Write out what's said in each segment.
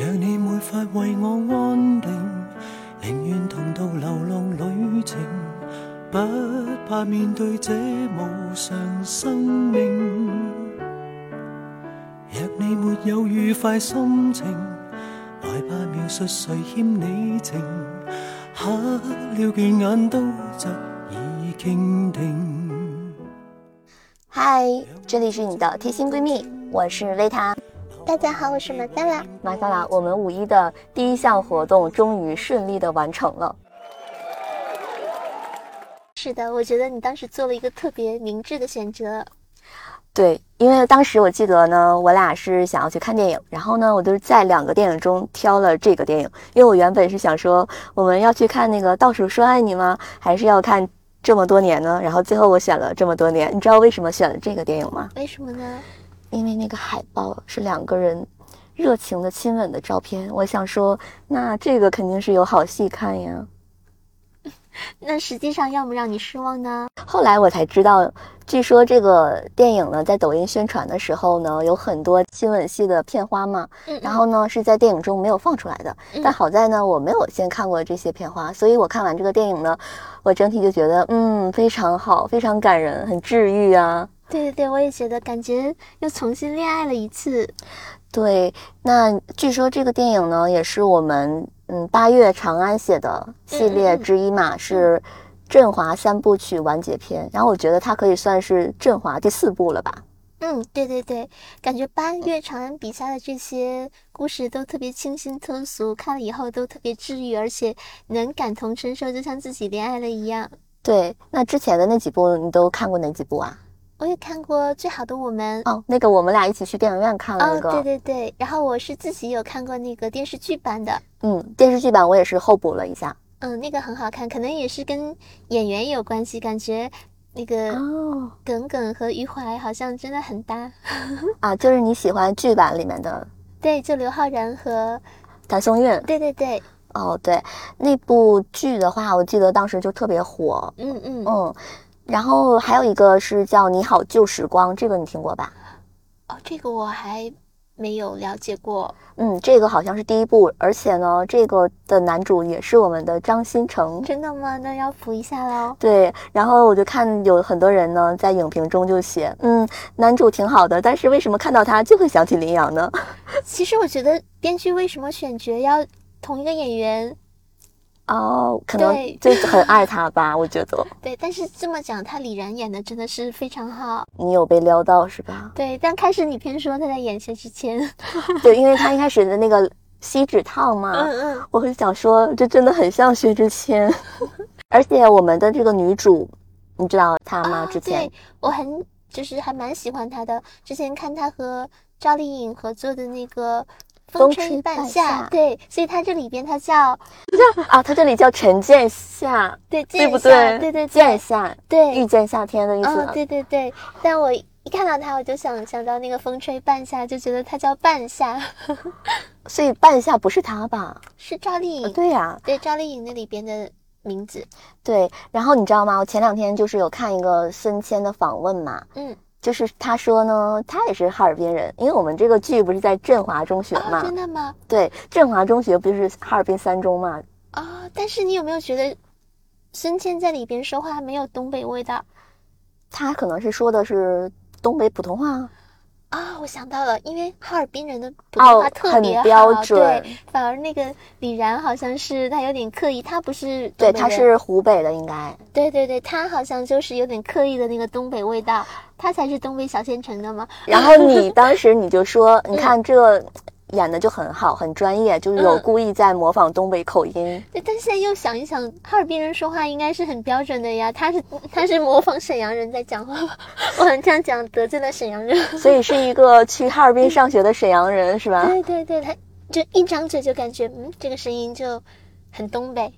若你没法为我安定，宁愿同途流浪旅程，不怕面对这无常生命。若你没有愉快心情，害怕描述谁欠你情，黑了倦眼都疾已倾听。嗨，这里是你的贴心闺蜜，我是维塔。大家好，我是马萨拉。马萨拉，我们五一的第一项活动终于顺利的完成了。是的，我觉得你当时做了一个特别明智的选择。对，因为当时我记得呢，我俩是想要去看电影，然后呢，我就是在两个电影中挑了这个电影，因为我原本是想说我们要去看那个《倒数说爱你》吗？还是要看这么多年呢？然后最后我选了这么多年，你知道为什么选了这个电影吗？为什么呢？因为那个海报是两个人热情的亲吻的照片，我想说，那这个肯定是有好戏看呀。那实际上要么让你失望呢？后来我才知道，据说这个电影呢，在抖音宣传的时候呢，有很多亲吻戏的片花嘛。嗯，然后呢，是在电影中没有放出来的。但好在呢，我没有先看过这些片花，所以我看完这个电影呢，我整体就觉得，嗯，非常好，非常感人，很治愈啊。对对对，我也觉得，感觉又重新恋爱了一次。对，那据说这个电影呢，也是我们嗯八月长安写的系列之一嘛，是振华三部曲完结篇。然后我觉得它可以算是振华第四部了吧。嗯，对对对，感觉八月长安笔下的这些故事都特别清新脱俗，看了以后都特别治愈，而且能感同身受，就像自己恋爱了一样。对，那之前的那几部你都看过哪几部啊？我也看过《最好的我们》哦，那个我们俩一起去电影院看了那个。哦，对对对。然后我是自己有看过那个电视剧版的。嗯，电视剧版我也是后补了一下。嗯，那个很好看，可能也是跟演员有关系，感觉那个哦，耿耿和余淮好像真的很搭。啊，就是你喜欢剧版里面的？对，就刘昊然和谭松韵。对对对。哦，对，那部剧的话，我记得当时就特别火。嗯嗯嗯。然后还有一个是叫《你好旧时光》，这个你听过吧？哦，这个我还没有了解过。嗯，这个好像是第一部，而且呢，这个的男主也是我们的张新成。真的吗？那要补一下喽。对，然后我就看有很多人呢在影评中就写，嗯，男主挺好的，但是为什么看到他就会想起林阳呢？其实我觉得编剧为什么选角要同一个演员？哦，可能就很爱他吧，我觉得。对，但是这么讲，他李然演的真的是非常好。你有被撩到是吧？对，但开始你偏说他在演薛之谦。对，因为他一开始的那个锡纸烫嘛，嗯嗯，我会想说，这真的很像薛之谦。而且我们的这个女主，你知道她吗？之前对我很就是还蛮喜欢她的，之前看她和赵丽颖合作的那个。风吹半夏，对，所以它这里边它叫叫 啊，它这里叫陈见夏，对，对不对？对对，见夏，对，遇见夏天的意思。对对对，但我一看到它，我就想想到那个风吹半夏，就觉得它叫半夏，所以半夏不是他吧？是赵丽颖，对呀，对赵丽颖那里边的名字。对，然后你知道吗？我前两天就是有看一个孙谦的访问嘛，嗯。就是他说呢，他也是哈尔滨人，因为我们这个剧不是在振华中学嘛？真的吗？对，振华中学不就是哈尔滨三中嘛？啊，但是你有没有觉得孙谦在里边说话没有东北味道？他可能是说的是东北普通话。啊，我想到了，因为哈尔滨人的普通话特别标准，对，反而那个李然好像是他有点刻意，他不是对，他是湖北的，应该对对对，他好像就是有点刻意的那个东北味道，他才是东北小县城的吗。然后你当时你就说，你看这。演的就很好，很专业，就是有故意在模仿东北口音。对，但现在又想一想，哈尔滨人说话应该是很标准的呀。他是他是模仿沈阳人在讲话，我很这样讲得罪了沈阳人。所以是一个去哈尔滨上学的沈阳人是吧？对对对，他就一张嘴就感觉，嗯，这个声音就很东北。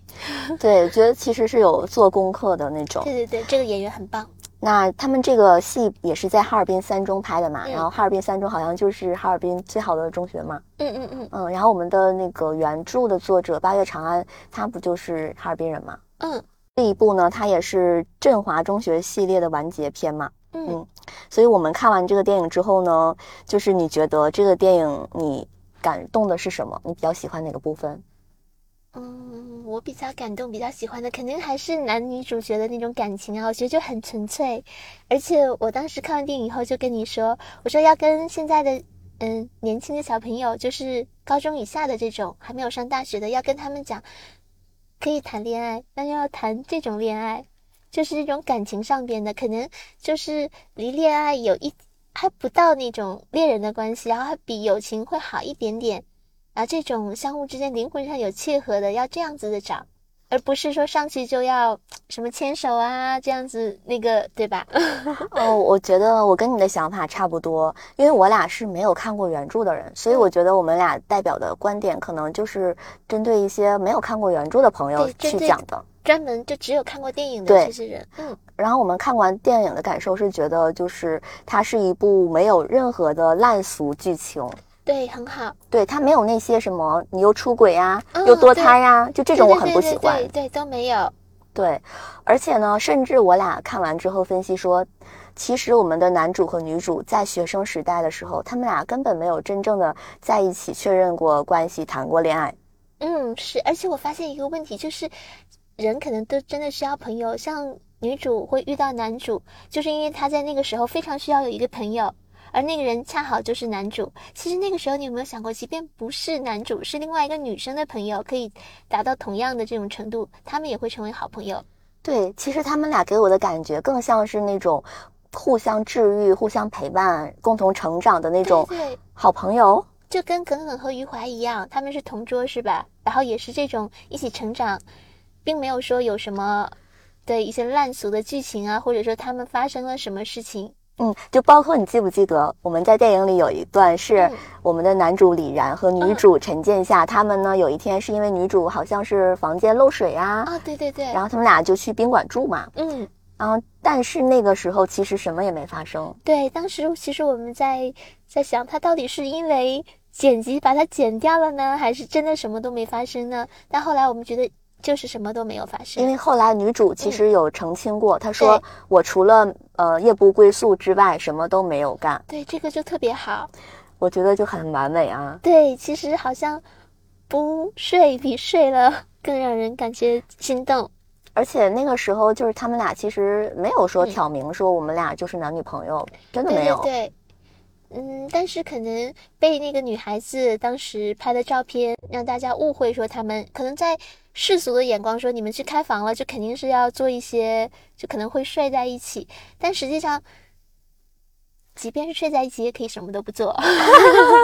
对，我觉得其实是有做功课的那种。对对对，这个演员很棒。那他们这个戏也是在哈尔滨三中拍的嘛？然后哈尔滨三中好像就是哈尔滨最好的中学嘛。嗯嗯嗯嗯。然后我们的那个原著的作者八月长安，他不就是哈尔滨人吗？嗯。这一部呢，它也是振华中学系列的完结篇嘛。嗯。所以我们看完这个电影之后呢，就是你觉得这个电影你感动的是什么？你比较喜欢哪个部分？嗯，我比较感动、比较喜欢的，肯定还是男女主角的那种感情啊，我觉得就很纯粹。而且我当时看完电影以后就跟你说，我说要跟现在的嗯年轻的小朋友，就是高中以下的这种还没有上大学的，要跟他们讲，可以谈恋爱，但要谈这种恋爱，就是这种感情上边的，可能就是离恋爱有一还不到那种恋人的关系，然后还比友情会好一点点。啊，这种相互之间灵魂上有契合的，要这样子的找，而不是说上去就要什么牵手啊，这样子那个，对吧？哦，我觉得我跟你的想法差不多，因为我俩是没有看过原著的人，所以我觉得我们俩代表的观点可能就是针对一些没有看过原著的朋友去讲的，专门就只有看过电影的这些人。嗯，然后我们看完电影的感受是觉得，就是它是一部没有任何的烂俗剧情。对，很好。对他没有那些什么，你又出轨呀，又堕胎呀，就这种我很不喜欢。对对都没有。对，而且呢，甚至我俩看完之后分析说，其实我们的男主和女主在学生时代的时候，他们俩根本没有真正的在一起确认过关系，谈过恋爱。嗯，是。而且我发现一个问题，就是人可能都真的需要朋友。像女主会遇到男主，就是因为她在那个时候非常需要有一个朋友。而那个人恰好就是男主。其实那个时候，你有没有想过，即便不是男主，是另外一个女生的朋友，可以达到同样的这种程度，他们也会成为好朋友。对，其实他们俩给我的感觉更像是那种互相治愈、互相陪伴、共同成长的那种好朋友。就跟耿耿和余淮一样，他们是同桌，是吧？然后也是这种一起成长，并没有说有什么的一些烂俗的剧情啊，或者说他们发生了什么事情。嗯，就包括你记不记得，我们在电影里有一段是我们的男主李然和女主陈建夏，他们呢有一天是因为女主好像是房间漏水呀，啊对对对，然后他们俩就去宾馆住嘛，嗯，然后但是那个时候其实什么也没发生，对，当时其实我们在在想，他到底是因为剪辑把它剪掉了呢，还是真的什么都没发生呢？但后来我们觉得。就是什么都没有发生，因为后来女主其实有澄清过，她说我除了呃夜不归宿之外，什么都没有干。对，这个就特别好，我觉得就很完美啊。对，其实好像不睡比睡了更让人感觉心动，而且那个时候就是他们俩其实没有说挑明说我们俩就是男女朋友，真的没有。对。嗯，但是可能被那个女孩子当时拍的照片让大家误会，说他们可能在世俗的眼光说你们去开房了，就肯定是要做一些，就可能会睡在一起。但实际上，即便是睡在一起，也可以什么都不做。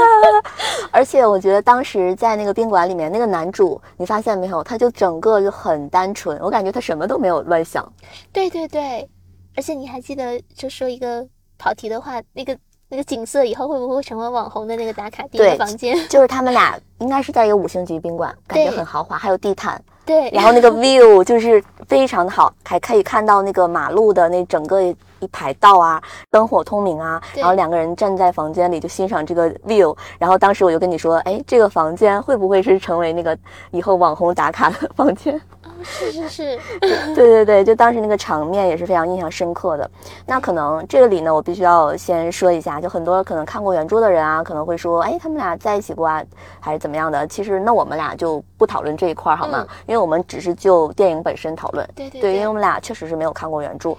而且我觉得当时在那个宾馆里面，那个男主，你发现没有，他就整个就很单纯，我感觉他什么都没有乱想。对对对，而且你还记得，就说一个跑题的话，那个。那个景色以后会不会成为网红的那个打卡地的房间？就是他们俩应该是在一个五星级宾馆，感觉很豪华，还有地毯。对，然后那个 view 就是非常的好，还可以看到那个马路的那整个一排道啊，灯火通明啊。然后两个人站在房间里就欣赏这个 view。然后当时我就跟你说，哎，这个房间会不会是成为那个以后网红打卡的房间？是是是，对对对，就当时那个场面也是非常印象深刻的。那可能这个里呢，我必须要先说一下，就很多可能看过原著的人啊，可能会说，哎，他们俩在一起过啊，还是怎么样的？其实那我们俩就不讨论这一块儿好吗？因为我们只是就电影本身讨论。对对对，因为我们俩确实是没有看过原著。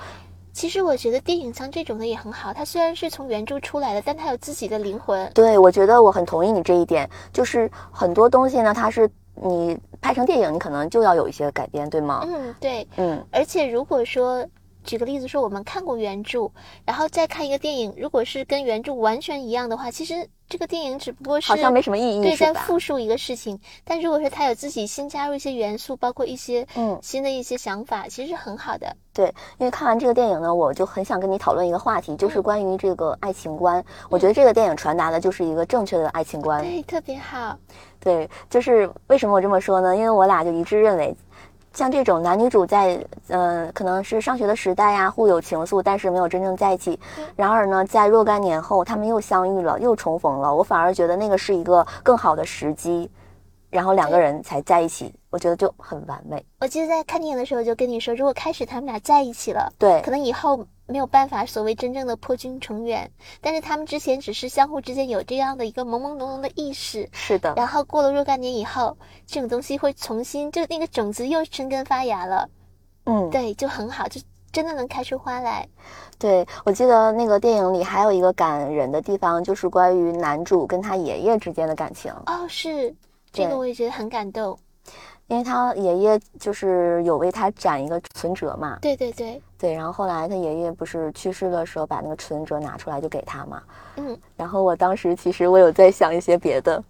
其实我觉得电影像这种的也很好，它虽然是从原著出来的，但它有自己的灵魂。对，我觉得我很同意你这一点，就是很多东西呢，它是你。拍成电影，你可能就要有一些改编，对吗？嗯，对，嗯。而且如果说，举个例子说，我们看过原著，然后再看一个电影，如果是跟原著完全一样的话，其实这个电影只不过是好像没什么意义，对，在复述一个事情。但如果说他有自己新加入一些元素，包括一些嗯新的一些想法，其实是很好的。对，因为看完这个电影呢，我就很想跟你讨论一个话题，就是关于这个爱情观。我觉得这个电影传达的就是一个正确的爱情观，对，特别好。对，就是为什么我这么说呢？因为我俩就一致认为，像这种男女主在呃，可能是上学的时代呀，互有情愫，但是没有真正在一起。然而呢，在若干年后，他们又相遇了，又重逢了。我反而觉得那个是一个更好的时机，然后两个人才在一起，我觉得就很完美。我记得在看电影的时候就跟你说，如果开始他们俩在一起了，对，可能以后没有办法所谓真正的破军重圆，但是他们之前只是相互之间有这样的一个朦朦胧胧的意识，是的，然后过了若干年以后，这种东西会重新就那个种子又生根发芽了，嗯，对，就很好，就真的能开出花来。对，我记得那个电影里还有一个感人的地方，就是关于男主跟他爷爷之间的感情，哦，是。这个我也觉得很感动。因为他爷爷就是有为他攒一个存折嘛，对对对，对，然后后来他爷爷不是去世的时候把那个存折拿出来就给他嘛，嗯，然后我当时其实我有在想一些别的，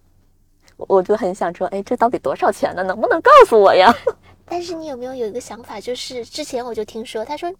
我我就很想说，哎，这到底多少钱呢？能不能告诉我呀？但是你有没有有一个想法，就是之前我就听说，他说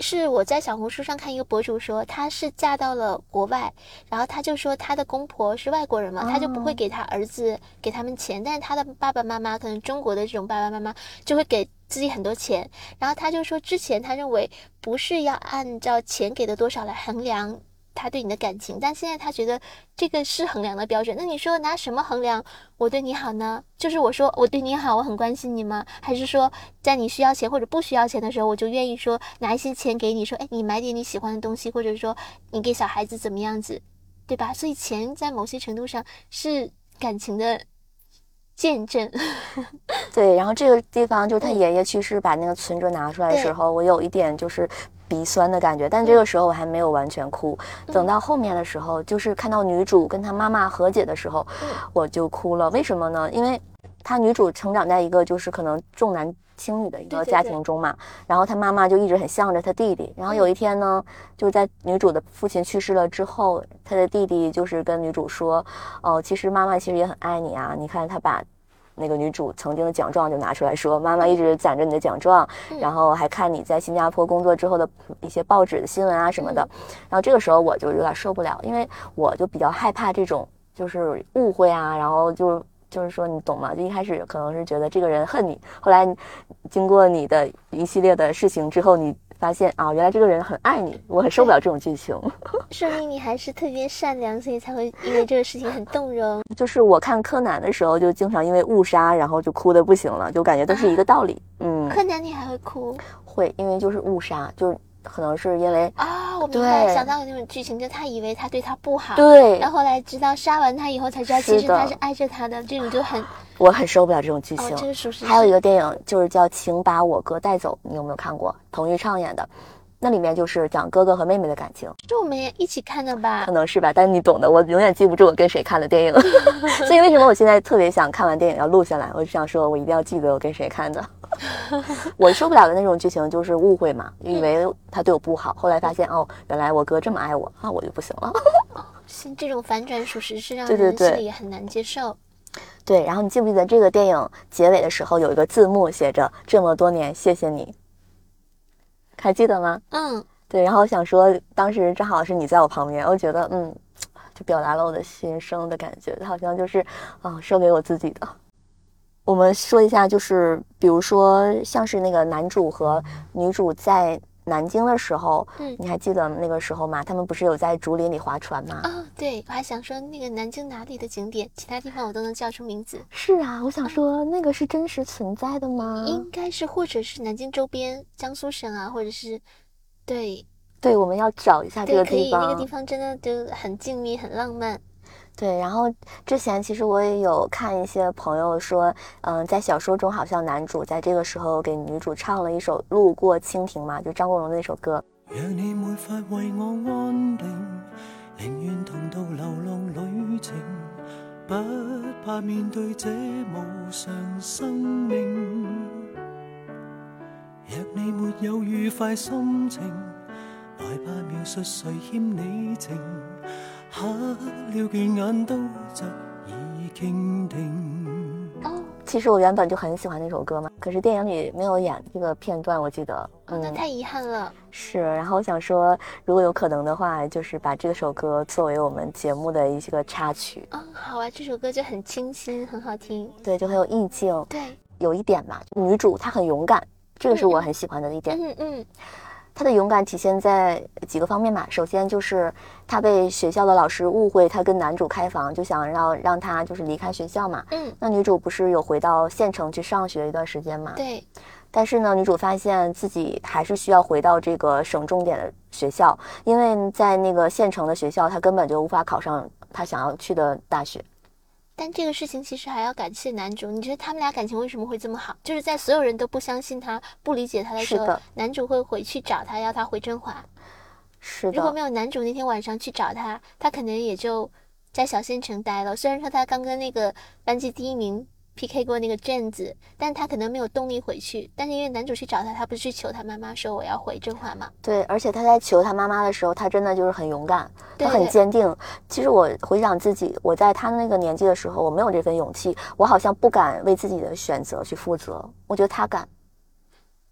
是我在小红书上看一个博主说，她是嫁到了国外，然后她就说她的公婆是外国人嘛，她就不会哦给她儿子给他们钱，但是她的爸爸妈妈可能中国的这种爸爸妈妈就会给自己很多钱，然后她就说之前她认为不是要按照钱给的多少来衡量。他对你的感情，但现在他觉得这个是衡量的标准。那你说拿什么衡量我对你好呢？就是我说我对你好，我很关心你吗？还是说在你需要钱或者不需要钱的时候，我就愿意说拿一些钱给你，说哎，你买点你喜欢的东西，或者说你给小孩子怎么样子，对吧？所以钱在某些程度上是感情的见证。对，然后这个地方就是他嗯爷爷去世把那个存折拿出来的时候，我有一点就是鼻酸的感觉，但这个时候我还没有完全哭。等到后面的时候，就是看到女主跟她妈妈和解的时候，嗯我就哭了。为什么呢？因为她女主成长在一个就是可能重男轻女的一个家庭中嘛，然后她妈妈就一直很向着她弟弟。然后有一天呢，就在女主的父亲去世了之后，她的弟弟就是跟女主说：“哦，其实妈妈其实也很爱你啊，你看她把。”那个女主曾经的奖状就拿出来说，妈妈一直攒着你的奖状，嗯然后还看你在新加坡工作之后的一些报纸的新闻啊什么的。然后这个时候我就有点受不了，因为我就比较害怕这种就是误会啊，然后就就是说你懂吗？就一开始可能是觉得这个人恨你，后来经过你的一系列的事情之后，你发现啊，原来这个人很爱你，我很受不了这种剧情。说明你还是特别善良，所以才会因为这个事情很动容。就是我看柯南的时候，就经常因为误杀，然后就哭的不行了，就感觉都是一个道理。嗯，柯南你还会哭会，因为就是误杀，就是可能是因为啊、我明白，想到有那种剧情，就他以为他对他不好，对然后后来知道杀完他以后才知道，其实他是爱着他的，这种就很我很受不了这种剧哦，情。这个属实。还有一个电影就是叫《请把我哥带走》，你有没有看过？彭昱畅演的，那里面就是讲哥哥和妹妹的感情，是我们也一起看的吧可？能是吧，但你懂的。我永远记不住我跟谁看的电影，所以为什么我现在特别想看完电影要录下来？我就想说，我一定要记得我跟谁看的。我受不了的那种剧情就是误会嘛，以为他对我不好，后来发现哦，原来我哥这么爱我，那我就不行了。是这种反转，属实是让人心里也很难接受。对，然后你记不记得这个电影结尾的时候有一个字幕写着“这么多年，谢谢你”，还记得吗？嗯，对，然后想说，当时正好是你在我旁边，我觉得嗯，就表达了我的心声的感觉，好像就是啊，说给我自己的。我们说一下，就是比如说像是那个男主和女主在南京的时候，嗯你还记得那个时候吗？他们不是有在竹林里划船吗？哦，对，我还想说那个南京哪里的景点，其他地方我都能叫出名字，是啊，我想说那个是真实存在的吗？应该是或者是南京周边，江苏省啊，或者是对对，我们要找一下这，个地可以，那。个地方真的就很静谧，很浪漫。对，然后之前其实我也有看一些朋友说，嗯、在小说中好像男主在这个时候给女主唱了一首《路过蜻蜓》嘛，就張國榮的那首歌。若你沒法為我安定，寧願同渡流浪旅程，不怕面對這無常生命。若你沒有愉快心情，來吧描述誰欠你情，黑了倦眼都側已傾聽。哦，其实我原本就很喜欢那首歌嘛，可是电影里没有演這個片段，我记得。哦，那嗯，太遗憾了。是。然后我想说，如果有可能的话，就是把这首歌作为我们节目的一个插曲，嗯，好啊，这首歌就很清新，很好听。对，就很有意境。对，有一点吧，女主她很勇敢，这个是我很喜欢的一點。嗯嗯，她的勇敢体现在几个方面吧。首先就是她被学校的老师误会，她跟男主开房，就想让让她就是离开学校嘛。嗯，那女主不是有回到县城去上学一段时间嘛？对，但是呢，女主发现自己还是需要回到这个省重点的学校，因为在那个县城的学校，她根本就无法考上她想要去的大学。但这个事情其实还要感谢男主。你觉得他们俩感情为什么会这么好？就是在所有人都不相信他、不理解他的时候，男主会回去找他，要他回振华。是如果没，有男主那天晚上去找他，他可能也就在小县城待了。虽然说他刚跟那个班级第一名 PK 过那个卷子，但他可能没有动力回去。但是因为男主去找他，他不是去求他妈妈说我要回振华吗？对，而且他在求他妈妈的时候，他真的就是很勇敢，他很坚定。其实我回想自己，我在他那个年纪的时候，我没有这份勇气，我好像不敢为自己的选择去负责。我觉得他敢。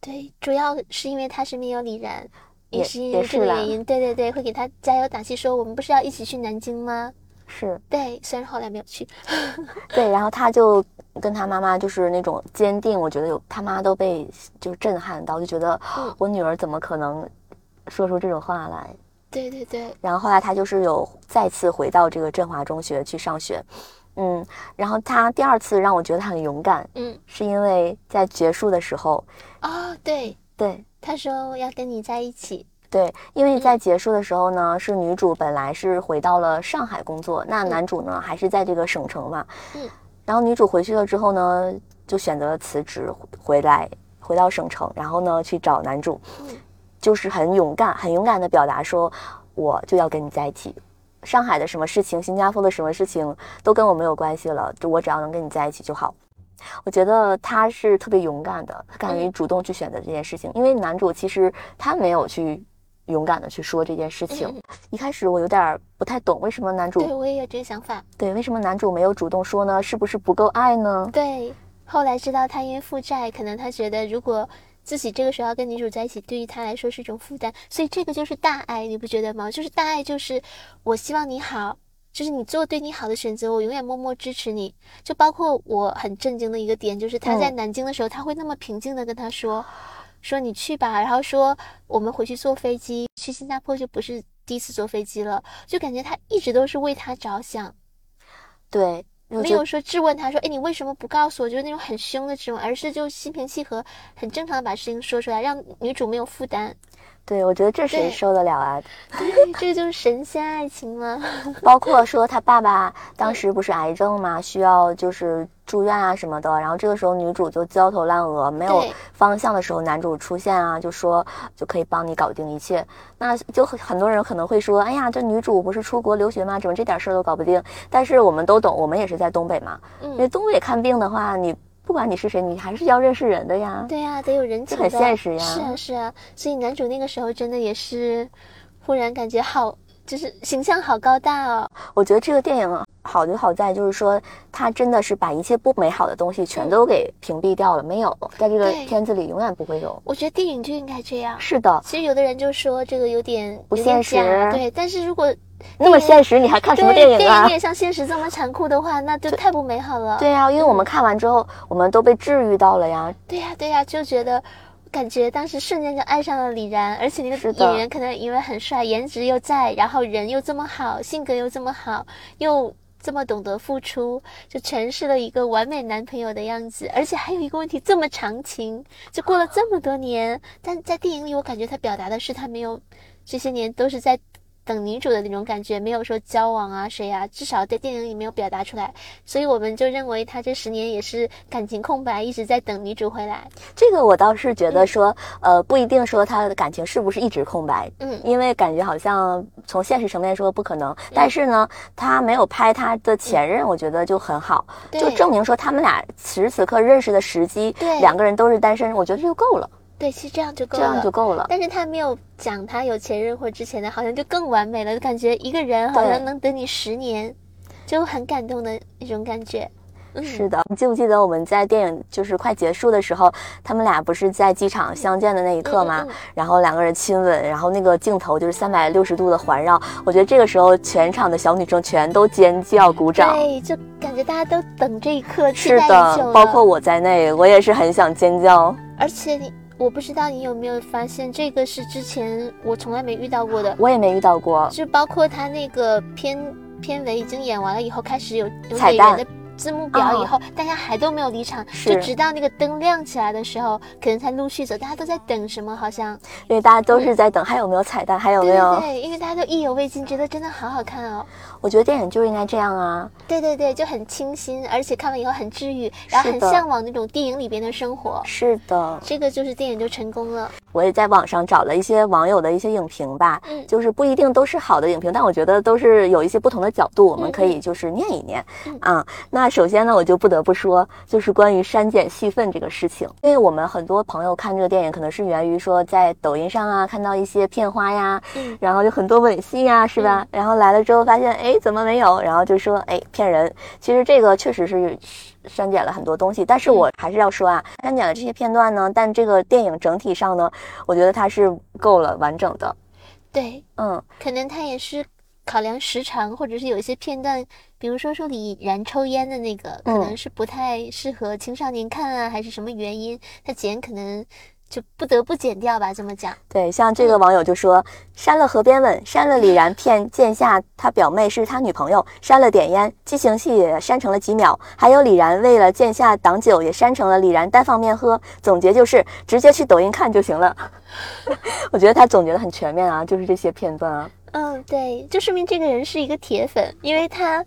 对，主要是因为他身边有李然，也是因为这个原因。对对对，会给他加油打气，说我们不是要一起去南京吗？是。对，虽然后来没有去。对，然后他就跟他妈妈就是那种坚定，我觉得有他妈都被就震撼到，就觉得嗯我女儿怎么可能说出这种话来？对对对，然后后来他就是有再次回到这个振华中学去上学，嗯，然后他第二次让我觉得她很勇敢，嗯，是因为在结束的时候，哦，对，对。他说要跟你在一起。对，因为在结束的时候呢，是女主本来是回到了上海工作，那嗯。男主呢还是在这个省城嘛，嗯，然后女主回去了之后呢，就选择了辞职回来，回到省城，然后呢去找男主，嗯。就是很勇敢，很勇敢的表达说，我就要跟你在一起。上海的什么事情，新加坡的什么事情都跟我没有关系了，就我只要能跟你在一起就好。我觉得他是特别勇敢的，他敢于嗯。主动去选择这件事情，因为男主其实他没有去勇敢的去说这件事情。嗯一开始我有点儿不太懂，为什么男主对我也有这个想法。对为什么男主没有主动说呢？是不是不够爱呢？对，后来知道他因为负债，可能他觉得如果自己这个时候要跟女主在一起，对于他来说是一种负担，所以这个就是大爱，你不觉得吗？就是大爱，就是我希望你好，就是你做对你好的选择，我永远默默支持你。就包括我很震惊的一个点，就是他在嗯南京的时候，他会那么平静的跟他说。说你去吧，然后说我们回去坐飞机去新加坡就不是第一次坐飞机了，就感觉他一直都是为他着想，对，没有说质问他说，哎，你为什么不告诉我？就是那种很凶的质问，而是就心平气和、很正常的把事情说出来，让女主没有负担。对，我觉得这谁受得了啊？对，这个就是神仙爱情吗？包括说他爸爸当时不是癌症嘛，需要就是住院啊什么的，然后这个时候女主就焦头烂额，没有方向的时候，男主出现啊，就说就可以帮你搞定一切。那就很很多人可能会说，哎呀，这女主不是出国留学吗？怎么这点事儿都搞不定？但是我们都懂，我们也是在东北嘛，因为嗯，东北看病的话，你不管你是谁，你还是要认识人的呀。对呀、得有人情这很现实呀是啊，是啊，所以男主那个时候真的也是，忽然感觉好，就是形象好高大哦。我觉得这个电影好就好在就是说，它真的是把一切不美好的东西全都给屏蔽掉了，没有在这个片子里永远不会有。我觉得电影就应该这样。是的，其实有的人就说这个有点不现实对，但是如果那么现实，你还看什么对电影啊？也像现实这么残酷的话，那就太不美好了。对呀、因为我们看完之后，我们都被治愈到了呀。对呀、对呀、就觉得感觉当时瞬间就爱上了李然，而且那个演员可能因为很帅，颜值又在，然后人又这么好，性格又这么好，又这么懂得付出，就诠释了一个完美男朋友的样子。而且还有一个问题，这么长情，就过了这么多年，但在电影里我感觉他表达的是他没有这些年都是在。等女主的那种感觉，没有说交往啊谁啊，至少在电影里没有表达出来，所以我们就认为他这十年也是感情空白，一直在等女主回来。这个我倒是觉得说，呃，不一定说他的感情是不是一直空白，嗯。因为感觉好像从现实层面说不可能。但是呢，他没有拍他的前任，我觉得就很好，对。就证明说他们俩此时此刻认识的时机，对两个人都是单身，我觉得就够了，对，其实这样就够了这了，样就够了。但是他没有讲他有前任或之前的，好像就更完美了，就感觉一个人好像能等你十年，就很感动的一种感觉。嗯，是的，你记不记得我们在电影就是快结束的时候，他们俩不是在机场相见的那一刻吗？嗯嗯嗯然后两个人亲吻，然后那个镜头就是三百六十度的环绕。我觉得这个时候全场的小女生全都尖叫鼓掌。对，就感觉大家都等这一刻，期是的，包括我在内，我也是很想尖叫。而且你，我不知道你有没有发现，这个是之前我从来没遇到过的，我也没遇到过，就包括他那个片片尾已经演完了以后，开始有有彩蛋的字幕表以后，大家还都没有离场，就直到那个灯亮起来的时候，可能才陆续走。大家都在等什么？好像因为大家都是在等还有没有彩蛋，还有没有对？对，因为大家都意犹未尽，觉得真的好好看哦。我觉得电影就应该这样啊。对对对，就很清新，而且看完以后很治愈，然后很向往那种电影里边的生活。是的，这个就是电影就成功了。我也在网上找了一些网友的一些影评吧，嗯就是不一定都是好的影评，但我觉得都是有一些不同的角度，我们可以就是念一念、嗯啊。那首先呢，我就不得不说，就是关于删减戏份这个事情，因为我们很多朋友看这个电影，可能是源于说在抖音上啊看到一些片花呀，嗯然后就很多吻戏呀，是吧？然后来了之后发现，哎，怎么没有？然后就说，哎，骗人。其实这个确实是删减了很多东西，但是我还是要说啊，删减了这些片段呢，但这个电影整体上呢，我觉得它是够了完整的。对，嗯，可能他也是考量时长，或者是有一些片段，比如说说李然抽烟的那个，可嗯能是不太适合青少年看啊，还是什么原因，他剪可能就不得不剪掉吧。这么讲，对，像这个网友就说，删了河边吻，删了李然骗剑下他表妹是他女朋友，删了点烟，激情戏也删成了几秒，还有李然为了剑下挡酒也删成了李然单方面喝。总结就是直接去抖音看就行了。我觉得他总结的很全面啊，就是这些片段啊。嗯，对，就说明这个人是一个铁粉，因为他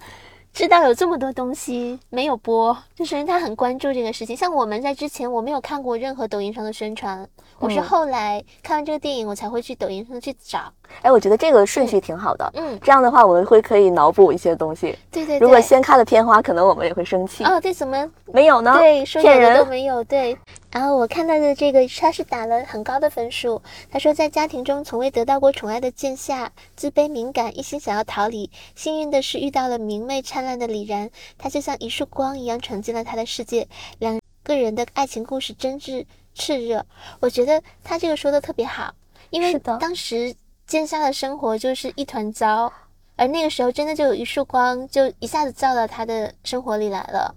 知道有这么多东西没有播，就说明他很关注这个事情。像我们在之前，我没有看过任何抖音上的宣传，我是嗯后来看完这个电影，我才会去抖音上去找。哎，我觉得这个顺序挺好的。嗯，这样的话，我们会可以脑补一些东西。对对对。如果先看了片花，可能我们也会生气。哦，对，怎么没有呢？对，说有的骗人都没有。对，然后我看到的这个，他是打了很高的分数。他说，在家庭中从未得到过宠爱的剑夏，自卑敏感，一心想要逃离。幸运的是遇到了明媚灿烂的李然，他就像一束光一样闯进了他的世界。两个人的爱情故事真挚炽热，我觉得他这个说的特别好，因为是的当时剑沙的生活就是一团糟。而那个时候，真的就有一束光，就一下子照到他的生活里来了。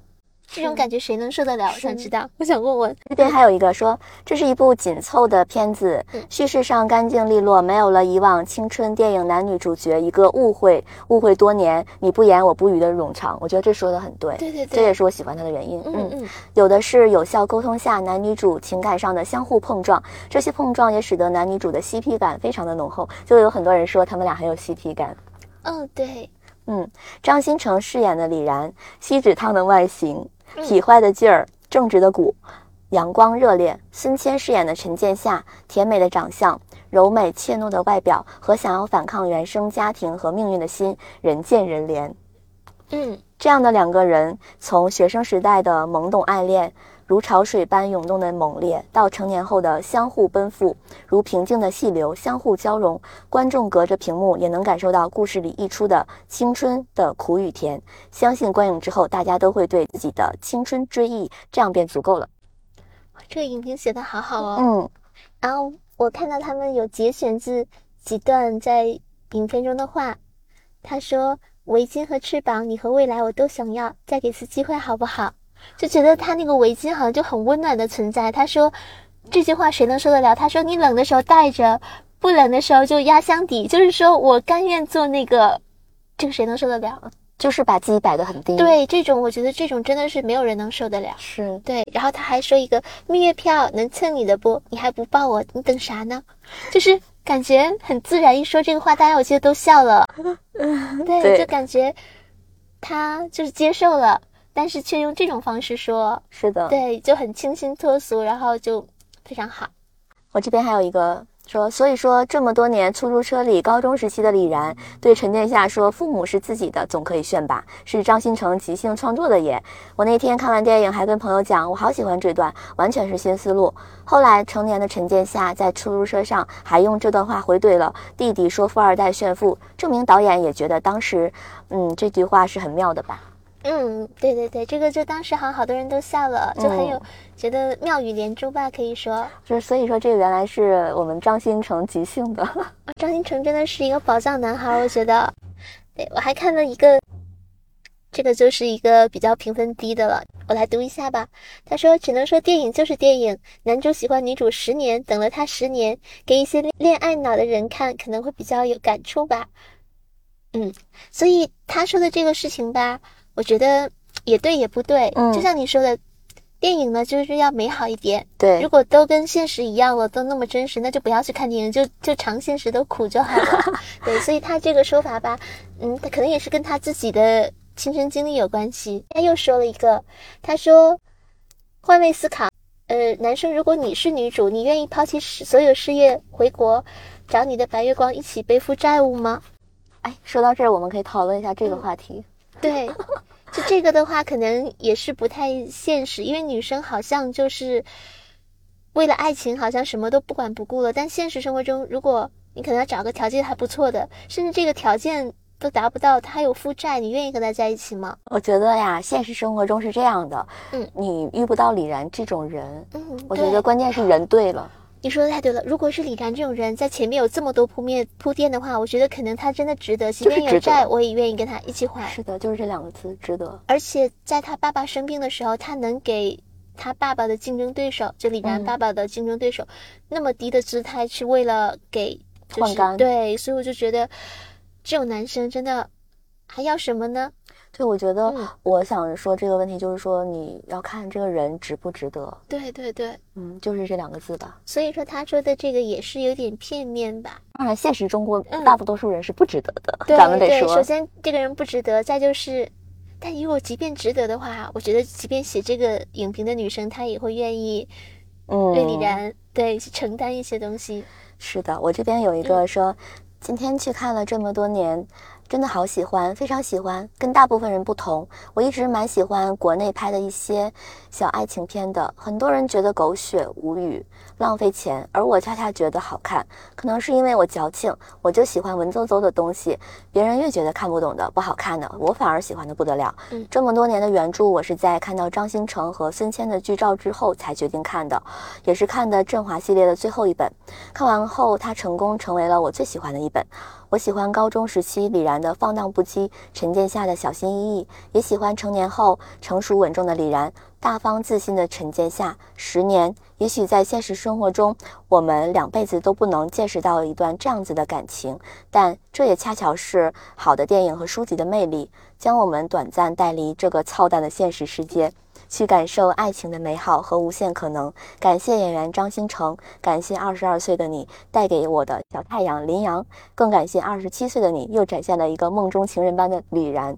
这种感觉谁能受得了？我想知道，我想问问。这边还有一个说，这是一部紧凑的片子嗯，叙事上干净利落，没有了以往青春电影男女主角一个误会，误会多年，你不言我不语的冗长。我觉得这说的很对，对对对，这也是我喜欢他的原因。嗯嗯有的是有效沟通下男女主情感上的相互碰撞，这些碰撞也使得男女主的 CP 感非常的浓厚，就有很多人说他们俩很有 CP 感。嗯，对，嗯，张新成饰演的李然，锡纸烫的外形，嗯痞坏的劲儿，正直的骨，阳光热烈；孙谦饰演的陈建夏，甜美的长相，柔美怯懦的外表和想要反抗原生家庭和命运的心，人见人怜。嗯这样的两个人，从学生时代的懵懂爱恋，如潮水般涌动的猛烈，到成年后的相互奔赴，如平静的细流相互交融，观众隔着屏幕也能感受到故事里溢出的青春的苦与甜。相信观影之后，大家都会对自己的青春追忆，这样便足够了。这个影评写的好好哦。嗯，然后我看到他们有节选自几段在影片中的话，他说：“围巾和翅膀，你和未来我都想要，再给次机会好不好？”就觉得他那个围巾好像就很温暖的存在。他说这句话谁能受得了？他说你冷的时候戴着，不冷的时候就压箱底，就是说我甘愿做那个，这个谁能受得了？就是把自己摆得很低。，对，这种我觉得这种真的是没有人能受得了。是对，然后他还说一个蜜月票能蹭你的不？你还不抱我，你等啥呢？就是感觉很自然，一说这个话，大家我记得都笑了。对，对就感觉他就是接受了，但是却用这种方式说，是的。对，就很清新脱俗，然后就非常好。我这边还有一个说，所以说这么多年出租车里高中时期的李然对陈殿下说：“父母是自己的，总可以炫吧？”是张新成即兴创作的耶。我那天看完电影，还跟朋友讲，我好喜欢这段，完全是新思路。后来成年的陈殿下在出租车上还用这段话回怼了弟弟说富二代炫富，证明导演也觉得当时，嗯，这句话是很妙的吧？嗯，对对对，这个就当时好像好多人都笑了，就很有、嗯觉得妙语连珠吧，可以说。就是所以说，这个原来是我们张新成即兴的。张新成真的是一个宝藏男孩，我觉得。对我还看了一个，这个就是一个比较评分低的了，我来读一下吧。他说：“只能说电影就是电影，男主喜欢女主十年，等了她十年，给一些恋爱脑的人看可能会比较有感触吧。”嗯，所以他说的这个事情吧，我觉得也对也不对。嗯就像你说的，电影呢就是要美好一点。对如，果都跟现实一样了，都那么真实，那就不要去看电影，就就尝现实的苦就好了。对，所以他这个说法吧，嗯，他可能也是跟他自己的亲身经历有关系。他又说了一个，他说换位思考，呃，男生，如果你是女主，你愿意抛弃所有事业，回国找你的白月光一起背负债务吗？哎，说到这儿，我们可以讨论一下这个话题。对，就这个的话，可能也是不太现实，因为女生好像就是为了爱情，好像什么都不管不顾了。但现实生活中，如果你可能要找个条件还不错的，甚至这个条件都达不到，他还有负债，你愿意跟他在一起吗？我觉得呀，现实生活中是这样的，嗯你遇不到李然这种人，嗯，我觉得关键是人对了。你说的太对了。如果是李然这种人，在前面有这么多铺面铺垫的话，我觉得可能他真的值得，即便有债，我也愿意跟他一起还。是的，就是这两个字，值得。而且在他爸爸生病的时候，他能给他爸爸的竞争对手，就李然嗯爸爸的竞争对手，那么低的姿态，是为了给就是换肝对，所以我就觉得这种男生真的还要什么呢？对，我觉得嗯我想说这个问题，就是说你要看这个人值不值得，对对对，嗯，就是这两个字吧。所以说他说的这个也是有点片面吧？当然，现实中国嗯大多数人是不值得的，对咱们得对，首。先这个人不值得，再就是。但如果即便值得的话，我觉得即便写这个影评的女生，她也会愿意嗯，为李然、对去承担一些东西。是的，我这边有一嗯个说，今天去看了这么多年，真的好喜欢，非常喜欢。跟大部分人不同，我一直蛮喜欢国内拍的一些小爱情片的。很多人觉得狗血无语、浪费钱，而我恰恰觉得好看。可能是因为我矫情，我就喜欢文绉绉的东西。别人越觉得看不懂的、不好看的，我反而喜欢的不得了。嗯这么多年的原著，我是在看到张新成和孙谦的剧照之后才决定看的，也是看的振华系列的最后一本。看完后，它成功成为了我最喜欢的一本。我喜欢高中时期李然的放荡不羁，沉淀下的小心翼翼，也喜欢成年后成熟稳重的李然，大方自信的沉淀下。十年，也许在现实生活中，我们两辈子都不能见识到一段这样子的感情，但这也恰巧是好的电影和书籍的魅力，将我们短暂带离这个操蛋的现实世界。去感受爱情的美好和无限可能。感谢演员张新成，感谢二十二岁的你带给我的小太阳林阳，更感谢二十七岁的你又展现了一个梦中情人般的李然。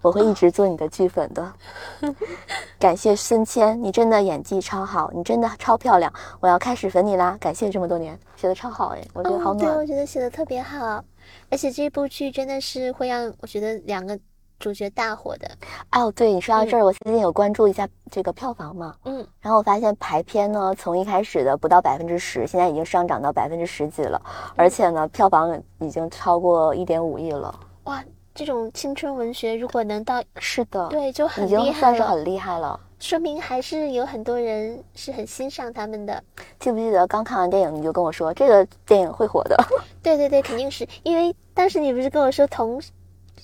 我会一直做你的剧粉的。感谢孙谦，你真的演技超好，你真的超漂亮，我要开始粉你啦！感谢这么多年，写的超好哎，我觉得好暖，对，我觉得写的特别好，而且这部剧真的是会让我觉得两个主角大火的。哦，对你说到这儿，我最近有关注一下这个票房嘛，嗯，然后我发现排片呢，从一开始的不到百分之十，现在已经上涨到百分之十几了，而且呢，票房已经超过一点五亿了。哇，这种青春文学如果能到是的，对，就很已经厉害了，算是很厉害了。说明还是有很多人是很欣赏他们的。记不记得刚看完电影你就跟我说这个电影会火的？对对对，肯定是因为当时你不是跟我说同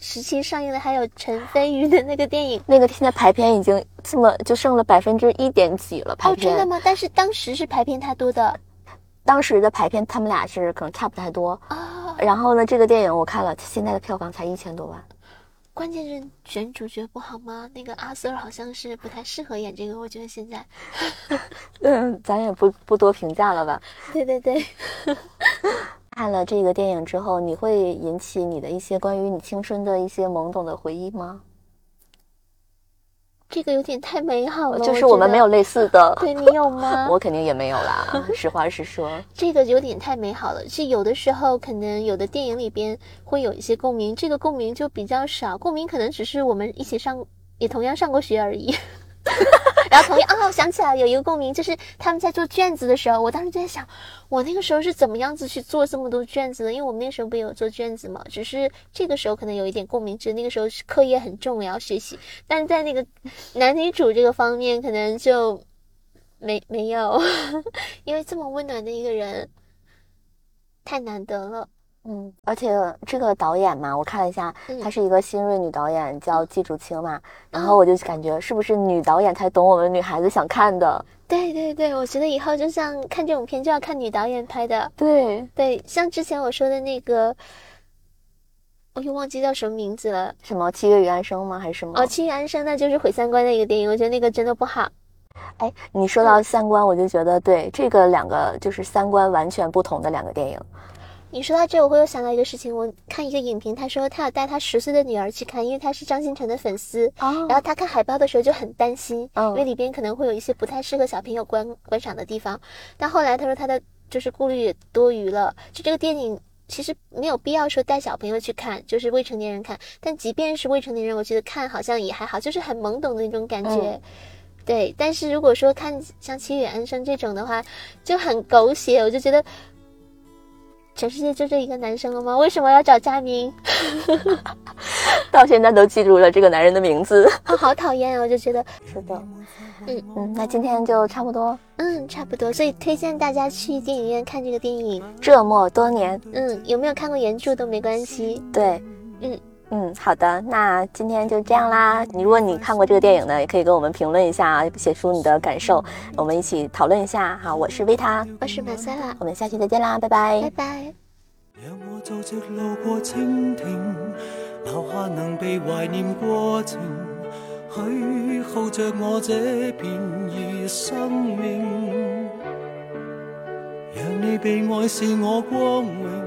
时期上映的还有陈飞宇的那个电影。那个现在排片已经这么就剩了百分之一点几了，排哦，真的吗？但是当时是排片太多的当时的排片他们俩是可能差不太多。啊、然后呢，这个电影我看了，现在的票房才一千多万。关键是选主角不好吗？那个阿 Sir 好像是不太适合演这个，我觉得现在。嗯，咱也不不多评价了吧。对对对，看了这个电影之后，你会引起你的一些关于你青春的一些懵懂的回忆吗？这个有点太美好了。就是我们没有。类似的，对你有吗？我肯定也没有啦。实话实说，这个有点太美好了，是有的时候可能有的电影里边会有一些共鸣，这个共鸣就比较少，共鸣可能只是我们一起上，也同样上过学而已。然后同样啊，我想起来有一个共鸣，就是他们在做卷子的时候，我当时就在想，我那个时候是怎么样子去做这么多卷子的？因为我们那时候不有做卷子嘛，只是这个时候可能有一点共鸣，只是那个时候课业很重，要学习，但在那个男女主这个方面，可能就没没有，因为这么温暖的一个人太难得了。嗯，而且这个导演嘛，我看了一下，嗯她是一个新锐女导演，叫季竹青嘛。然后我就感觉是不是女导演才懂我们女孩子想看的？对对对，我觉得以后就像看这种片就要看女导演拍的。对，对，像之前我说的那个，我又忘记叫什么名字了。什么《七月与安生》吗？还是什么？哦，《七月安生》那就是毁三观的一个电影，我觉得那个真的不好。哎，你说到三观，我就觉得对这个两个就是三观完全不同的两个电影。你说到这，我会又想到一个事情。我看一个影评，他说他要带他十岁的女儿去看，因为他是张新成的粉丝。哦然后他看海报的时候就很担心，嗯因为里边可能会有一些不太适合小朋友观观赏的地方。但后来他说他的就是顾虑也多余了，就这个电影其实没有必要说带小朋友去看，就是未成年人看。但即便是未成年人，我觉得看好像也还好，就是很懵懂的那种感觉。嗯对，但是如果说看像《七月安生》这种的话，就很狗血，我就觉得全世界就这一个男生了吗？为什么要找佳明？到现在都记住了这个男人的名字。啊，好讨厌啊！我就觉得，是的，嗯嗯，那今天就差不多。嗯，差不多，所以推荐大家去电影院看这个电影。这么多年，嗯，有没有看过原著都没关系。对，嗯嗯，好的，那今天就这样啦。你如果你看过这个电影呢，也可以跟我们评论一下，写出你的感受，我们一起讨论一下。好，我是维塔，我是马赛拉，我们下期再见啦，拜拜拜拜。让我做直路过蜻蜓，留下能被怀念过程，許耗着我这便宜生命。让你被爱是我光荣，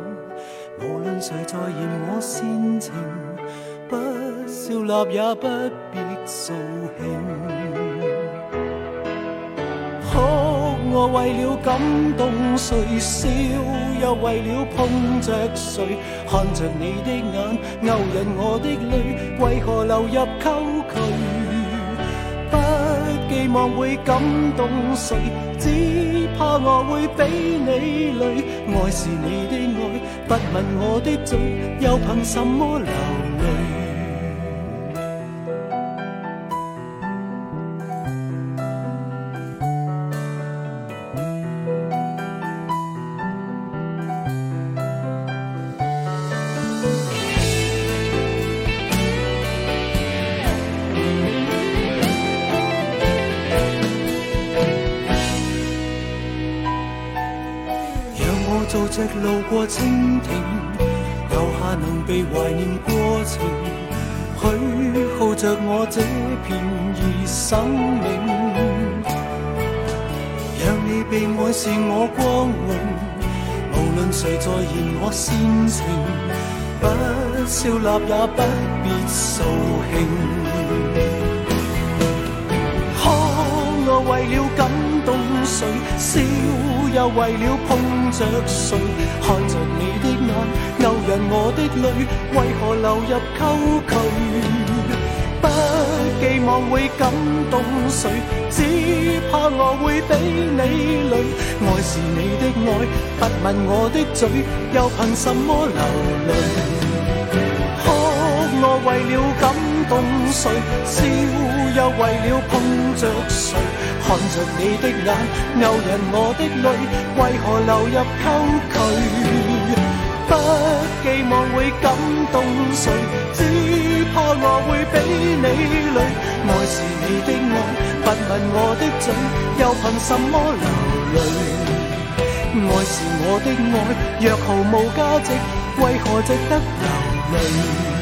无论谁在嫌我煽情，不笑納也不必掃興。哭我為了感動誰，笑又為了碰着誰，看着你的眼勾引我的淚，為何流入溝渠？不寄望會感動誰，只怕我會俾你累。愛是你的愛，不問我的嘴，又憑什麼流淚？隻路過蜻蜓，留下能被懷念過程，許耗着我這便宜生命。讓你被愛是我光榮，無論誰在嫌我煽情，不笑纳也不必扫兴。哭我為了感動誰，笑又为了碰着谁，看着你的眼勾引我的泪，为何流入沟渠？不寄望会感动谁，只怕我会比你累。爱是你的爱，不问我的嘴，又凭什么流泪？哭我为了感動誰，笑又為了碰着誰，看着你的眼勾引我的淚，為何流入溝渠？不寄望會感動誰，只怕我會俾你累。愛是你的愛，不問我的嘴，又憑什麼流淚？愛是我的愛，若毫無價值，為何值得流淚？